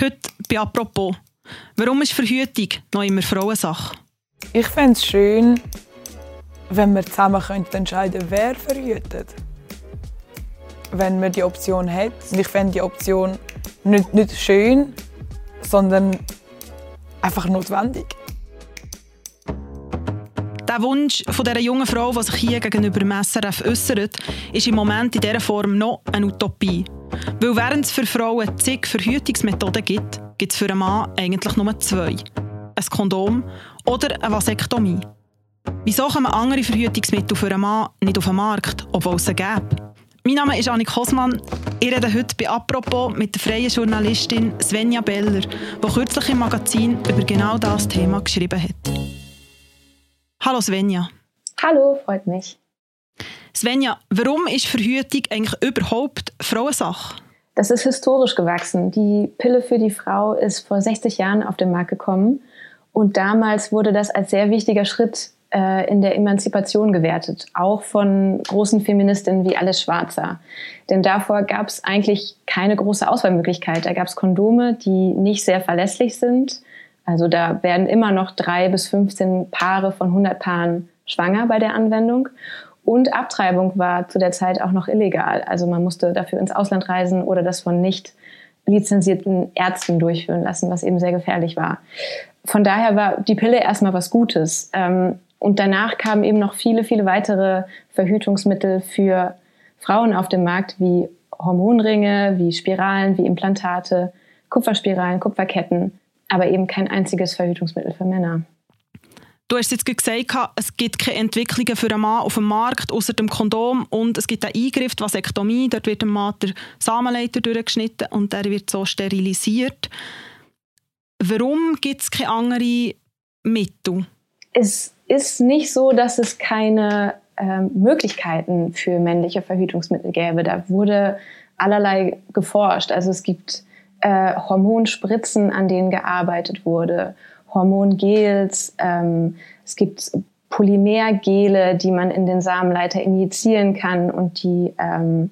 Heute bei «Apropos». Warum ist Verhütung noch immer Frauensache? Ich fände es schön, wenn wir zusammen entscheiden könnten, wer verhütet. Wenn man die Option hat. Ich fände die Option nicht, nicht schön, sondern einfach notwendig. Der Wunsch von dieser jungen Frau, die sich hier gegenüber dem SRF äußert, ist im Moment in dieser Form noch eine Utopie. Weil während es für Frauen zig Verhütungsmethoden gibt, gibt es für einen Mann eigentlich nur zwei. Ein Kondom oder eine Vasektomie. Wieso kommen andere Verhütungsmittel für einen Mann nicht auf den Markt, obwohl es sie gäbe? Mein Name ist Annik Hosmann. Ich rede heute bei «Apropos» mit der freien Journalistin Svenja Beller, die kürzlich im Magazin über genau das Thema geschrieben hat. Hallo Svenja. Hallo, freut mich. Svenja, warum ist Verhütung eigentlich überhaupt Frauensache? Das ist historisch gewachsen. Die Pille für die Frau ist vor 60 Jahren auf den Markt gekommen. Und damals wurde das als sehr wichtiger Schritt äh, in der Emanzipation gewertet, auch von großen Feministinnen wie Alice Schwarzer. Denn davor gab es eigentlich keine große Auswahlmöglichkeit. Da gab es Kondome, die nicht sehr verlässlich sind. Also da werden immer noch drei bis 15 Paare von 100 Paaren schwanger bei der Anwendung. Und Abtreibung war zu der Zeit auch noch illegal. Also man musste dafür ins Ausland reisen oder das von nicht lizenzierten Ärzten durchführen lassen, was eben sehr gefährlich war. Von daher war die Pille erstmal was Gutes. Ähm, und danach kamen eben noch viele, viele weitere Verhütungsmittel für Frauen auf dem Markt, wie Hormonringe, wie Spiralen, wie Implantate, Kupferspiralen, Kupferketten, aber eben kein einziges Verhütungsmittel für Männer. Du hast jetzt gesagt, es gibt keine Entwicklungen für einen Mann auf dem Markt außer dem Kondom und es gibt einen Eingriff, die Vasektomie. Dort wird dem Mann der Samenleiter durchgeschnitten und der wird so sterilisiert. Warum gibt es keine anderen Mittel? Es ist nicht so, dass es keine ähm, Möglichkeiten für männliche Verhütungsmittel gäbe. Da wurde allerlei geforscht. Also es gibt äh, Hormonspritzen, an denen gearbeitet wurde Hormongels, ähm, es gibt Polymergele, die man in den Samenleiter injizieren kann und die, ähm,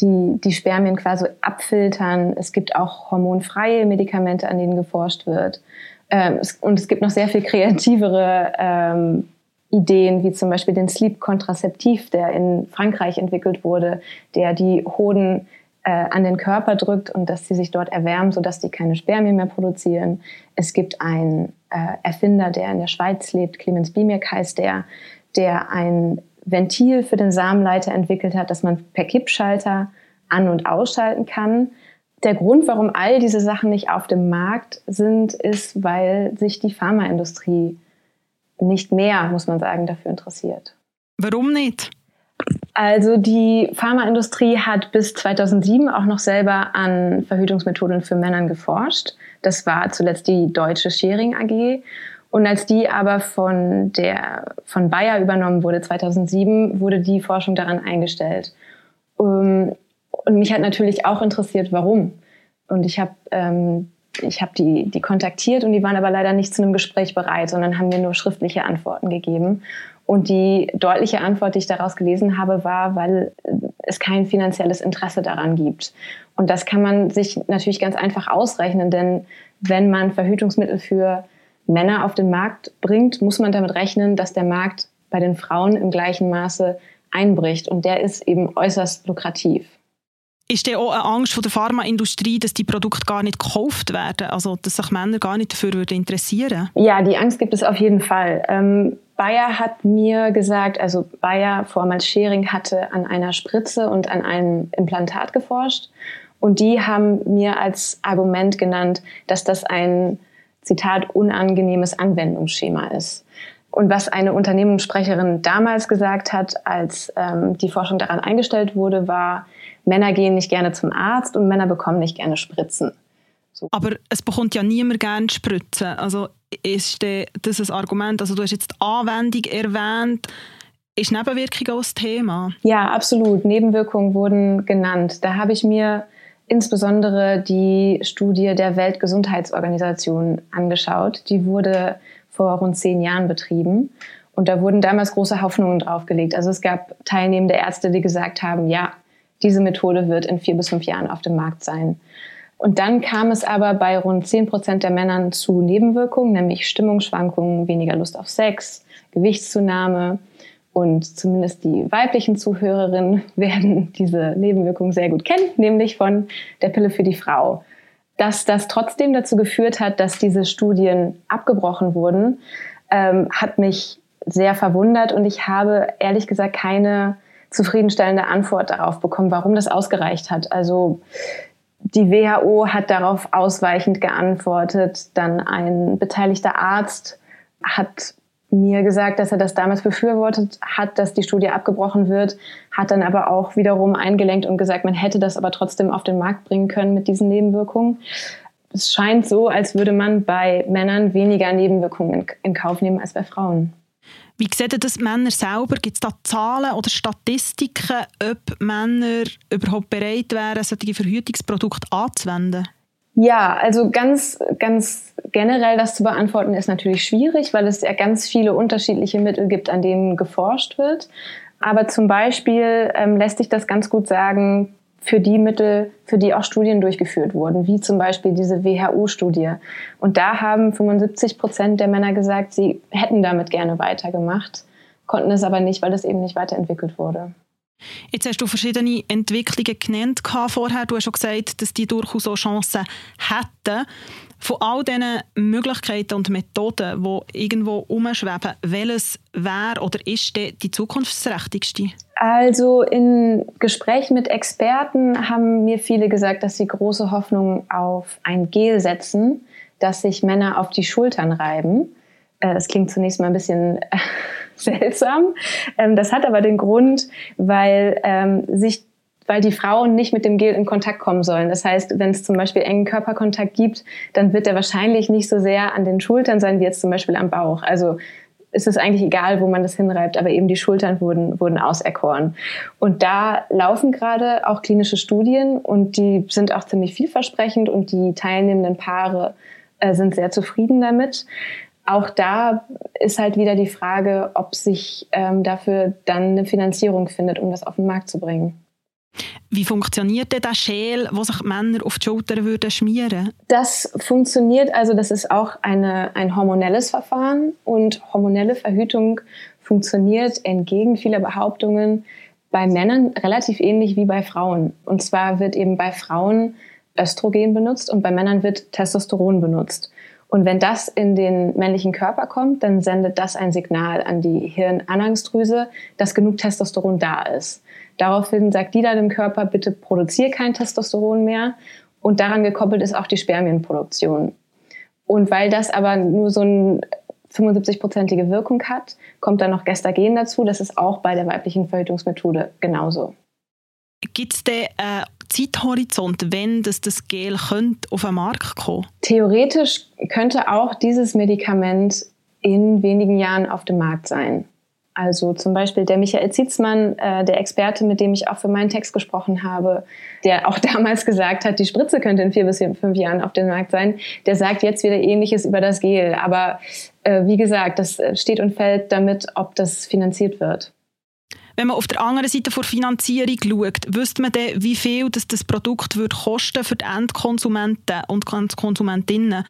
die, die Spermien quasi abfiltern. Es gibt auch hormonfreie Medikamente, an denen geforscht wird. Ähm, es, und es gibt noch sehr viel kreativere ähm, Ideen, wie zum Beispiel den Sleep Kontrazeptiv, der in Frankreich entwickelt wurde, der die Hoden an den Körper drückt und dass sie sich dort erwärmen, sodass die keine Spermien mehr produzieren. Es gibt einen äh, Erfinder, der in der Schweiz lebt, Clemens Bimek heißt der, der ein Ventil für den Samenleiter entwickelt hat, das man per Kippschalter an- und ausschalten kann. Der Grund, warum all diese Sachen nicht auf dem Markt sind, ist, weil sich die Pharmaindustrie nicht mehr, muss man sagen, dafür interessiert. Warum nicht? Also die Pharmaindustrie hat bis 2007 auch noch selber an Verhütungsmethoden für Männern geforscht. Das war zuletzt die deutsche Sharing AG. Und als die aber von der von Bayer übernommen wurde 2007, wurde die Forschung daran eingestellt. Ähm, und mich hat natürlich auch interessiert, warum. Und ich habe ähm, ich die, die kontaktiert und die waren aber leider nicht zu einem Gespräch bereit, sondern haben mir nur schriftliche Antworten gegeben. Und die deutliche Antwort, die ich daraus gelesen habe, war, weil es kein finanzielles Interesse daran gibt. Und das kann man sich natürlich ganz einfach ausrechnen, denn wenn man Verhütungsmittel für Männer auf den Markt bringt, muss man damit rechnen, dass der Markt bei den Frauen im gleichen Maße einbricht. Und der ist eben äußerst lukrativ. Ist denn auch eine Angst von der Pharmaindustrie, dass die Produkte gar nicht gekauft werden? Also, dass sich Männer gar nicht dafür interessieren? Ja, die Angst gibt es auf jeden Fall. Ähm, Bayer hat mir gesagt, also Bayer, vormals Schering, hatte an einer Spritze und an einem Implantat geforscht. Und die haben mir als Argument genannt, dass das ein, Zitat, unangenehmes Anwendungsschema ist. Und was eine Unternehmenssprecherin damals gesagt hat, als ähm, die Forschung daran eingestellt wurde, war, Männer gehen nicht gerne zum Arzt und Männer bekommen nicht gerne Spritzen. So. Aber es bekommt ja niemand gerne Spritzen. Also ist das ein Argument? Also du hast jetzt die Anwendung erwähnt. Ist Nebenwirkung auch das Thema? Ja, absolut. Nebenwirkungen wurden genannt. Da habe ich mir insbesondere die Studie der Weltgesundheitsorganisation angeschaut. Die wurde vor rund zehn Jahren betrieben. Und da wurden damals große Hoffnungen draufgelegt. Also es gab teilnehmende Ärzte, die gesagt haben, ja, diese Methode wird in vier bis fünf Jahren auf dem Markt sein. Und dann kam es aber bei rund 10 Prozent der Männern zu Nebenwirkungen, nämlich Stimmungsschwankungen, weniger Lust auf Sex, Gewichtszunahme. Und zumindest die weiblichen Zuhörerinnen werden diese Nebenwirkungen sehr gut kennen, nämlich von der Pille für die Frau. Dass das trotzdem dazu geführt hat, dass diese Studien abgebrochen wurden, ähm, hat mich sehr verwundert und ich habe ehrlich gesagt keine zufriedenstellende Antwort darauf bekommen, warum das ausgereicht hat. Also die WHO hat darauf ausweichend geantwortet. Dann ein beteiligter Arzt hat mir gesagt, dass er das damals befürwortet hat, dass die Studie abgebrochen wird, hat dann aber auch wiederum eingelenkt und gesagt, man hätte das aber trotzdem auf den Markt bringen können mit diesen Nebenwirkungen. Es scheint so, als würde man bei Männern weniger Nebenwirkungen in Kauf nehmen als bei Frauen. Wie sehen das Männer selber? Gibt es da Zahlen oder Statistiken, ob Männer überhaupt bereit wären, solche Verhütungsprodukte anzuwenden? Ja, also ganz, ganz generell das zu beantworten ist natürlich schwierig, weil es ja ganz viele unterschiedliche Mittel gibt, an denen geforscht wird. Aber zum Beispiel ähm, lässt sich das ganz gut sagen für die Mittel, für die auch Studien durchgeführt wurden, wie zum Beispiel diese WHO-Studie. Und da haben 75 Prozent der Männer gesagt, sie hätten damit gerne weitergemacht, konnten es aber nicht, weil es eben nicht weiterentwickelt wurde. Jetzt hast du verschiedene Entwicklungen genannt vorher. Du hast schon gesagt, dass die durchaus auch Chancen hätten. Von all diesen Möglichkeiten und Methoden, die irgendwo umschweben, welches wäre oder ist die zukunftsträchtigste? Also in Gesprächen mit Experten haben mir viele gesagt, dass sie große Hoffnung auf ein Gel setzen, das sich Männer auf die Schultern reiben. Äh, es klingt zunächst mal ein bisschen seltsam. Ähm, das hat aber den Grund, weil ähm, sich weil die Frauen nicht mit dem Gel in Kontakt kommen sollen. Das heißt, wenn es zum Beispiel engen Körperkontakt gibt, dann wird er wahrscheinlich nicht so sehr an den Schultern sein wie jetzt zum Beispiel am Bauch. Also ist es eigentlich egal, wo man das hinreibt, aber eben die Schultern wurden, wurden auserkoren. Und da laufen gerade auch klinische Studien und die sind auch ziemlich vielversprechend und die teilnehmenden Paare äh, sind sehr zufrieden damit auch da ist halt wieder die Frage, ob sich ähm, dafür dann eine Finanzierung findet, um das auf den Markt zu bringen. Wie funktioniert denn der Schäl, wo sich Männer auf die Schulter würden schmieren? Das funktioniert, also das ist auch eine, ein hormonelles Verfahren und hormonelle Verhütung funktioniert entgegen vieler Behauptungen bei Männern relativ ähnlich wie bei Frauen. Und zwar wird eben bei Frauen Östrogen benutzt und bei Männern wird Testosteron benutzt. Und wenn das in den männlichen Körper kommt, dann sendet das ein Signal an die Hirnanhangsdrüse, dass genug Testosteron da ist. Daraufhin sagt die dann dem Körper, bitte produziere kein Testosteron mehr. Und daran gekoppelt ist auch die Spermienproduktion. Und weil das aber nur so eine 75-prozentige Wirkung hat, kommt dann noch Gestagen dazu. Das ist auch bei der weiblichen Verhütungsmethode genauso. Gibt es denn einen Zeithorizont, wenn das, das Gel könnte auf den Markt kommen Theoretisch könnte auch dieses Medikament in wenigen Jahren auf dem Markt sein. Also zum Beispiel der Michael Zietzmann, äh, der Experte, mit dem ich auch für meinen Text gesprochen habe, der auch damals gesagt hat, die Spritze könnte in vier bis fünf Jahren auf dem Markt sein, der sagt jetzt wieder Ähnliches über das Gel. Aber äh, wie gesagt, das steht und fällt damit, ob das finanziert wird. Wenn man auf der anderen Seite vor Finanzierung schaut, wüsste man dann, wie viel das, das Produkt würde kosten für die Endkonsumenten und Konsumentinnen?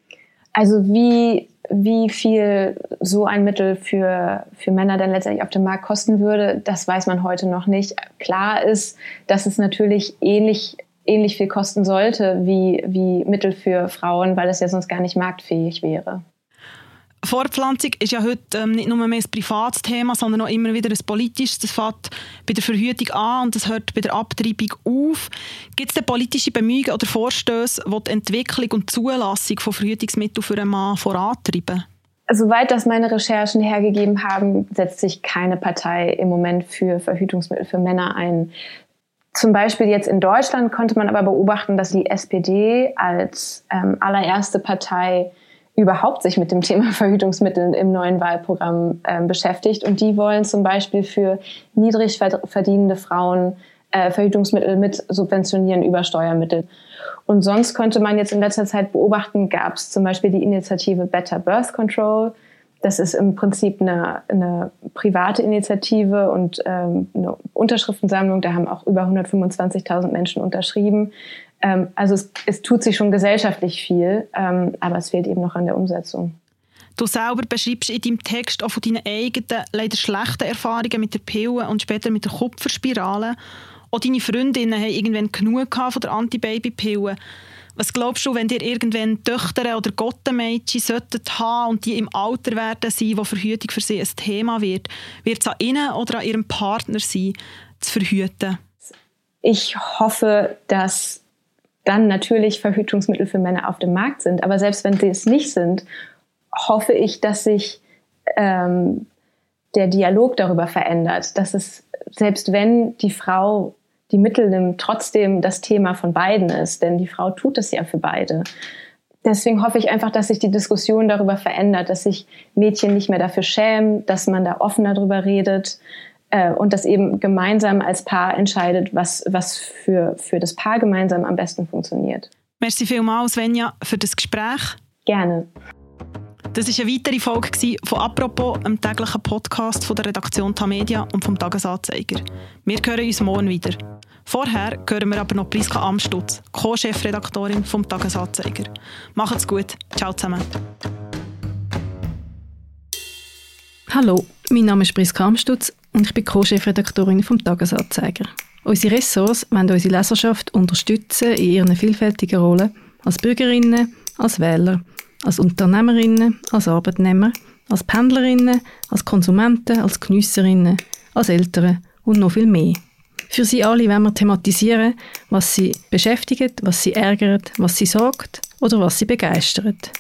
Also wie, wie viel so ein Mittel für, für Männer dann letztendlich auf dem Markt kosten würde, das weiß man heute noch nicht. Klar ist, dass es natürlich ähnlich ähnlich viel kosten sollte wie, wie Mittel für Frauen, weil es ja sonst gar nicht marktfähig wäre. Fortpflanzung ist ja heute ähm, nicht nur mehr ein privates Thema, sondern auch immer wieder ein politisches. Das fängt bei der Verhütung an und das hört bei der Abtreibung auf. Gibt es denn politische Bemühungen oder Vorstöße, die die Entwicklung und Zulassung von Verhütungsmitteln für einen Mann vorantreiben? Soweit das meine Recherchen hergegeben haben, setzt sich keine Partei im Moment für Verhütungsmittel für Männer ein. Zum Beispiel jetzt in Deutschland konnte man aber beobachten, dass die SPD als ähm, allererste Partei überhaupt sich mit dem Thema Verhütungsmittel im neuen Wahlprogramm äh, beschäftigt. Und die wollen zum Beispiel für niedrig verdienende Frauen äh, Verhütungsmittel mit subventionieren über Steuermittel. Und sonst könnte man jetzt in letzter Zeit beobachten, gab es zum Beispiel die Initiative Better Birth Control. Das ist im Prinzip eine, eine private Initiative und ähm, eine Unterschriftensammlung. Da haben auch über 125.000 Menschen unterschrieben Ähm, also es, es, tut sich schon gesellschaftlich viel, ähm, aber es fehlt eben noch an der Umsetzung. Du selber beschreibst in deinem Text auch von deinen eigenen, leider schlechten Erfahrungen mit der Pille und später mit der Kupferspirale. Auch deine Freundinnen haben irgendwann genug von der Antibabypille. Was glaubst du, wenn dir irgendwann Töchter oder Gottenmädchen sollten haben und die im Alter werden sein, wo Verhütung für sie ein Thema wird, wird es an ihnen oder an ihrem Partner sein, zu verhüten? Ich hoffe, dass dann natürlich Verhütungsmittel für Männer auf dem Markt sind. Aber selbst wenn sie es nicht sind, hoffe ich, dass sich ähm, der Dialog darüber verändert, dass es, selbst wenn die Frau die Mittel nimmt, trotzdem das Thema von beiden ist, denn die Frau tut es ja für beide. Deswegen hoffe ich einfach, dass sich die Diskussion darüber verändert, dass sich Mädchen nicht mehr dafür schämen, dass man da offener darüber redet äh, und dass eben gemeinsam als Paar entscheidet, was, was für, für das Paar gemeinsam am besten funktioniert. Merci vielmals, Svenja, für das Gespräch. Gerne. Das war eine weitere Folge von «Apropos», einem täglichen Podcast von der Redaktion Tamedia und vom Tagesanzeiger. Wir hören uns morgen wieder. Vorher hören wir aber noch Priska Amstutz, Co-Chefredaktorin vom Tagesanzeiger. Macht's gut. Ciao zusammen. Hallo, mein Name ist Priska Amstutz und ich bin Co-Chefredaktorin vom Tagesanzeiger. Unsere Ressorts wollen unsere Leserschaft unterstützen in ihren vielfältigen Rollen als Bürgerinnen, als Wähler als Unternehmerinnen, als Arbeitnehmer, als Pendlerinnen, als Konsumenten, als Geniesserinnen, als Eltern und noch viel mehr. Für sie alle wollen wir thematisieren, was sie beschäftigt, was sie ärgert, was sie sorgt oder was sie begeistert.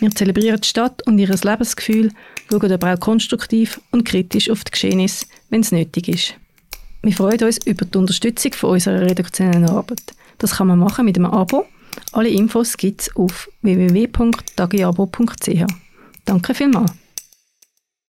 Wir zelebrieren die Stadt und ihr Lebensgefühl, schauen aber auch konstruktiv und kritisch auf die Geschehnisse, wenn es nötig ist. Wir freuen uns über die Unterstützung von unserer redaktionellen Arbeit. Das kann man machen mit einem Abo alle Infos gibt es auf www.tagiabo.ch. Danke vielmals.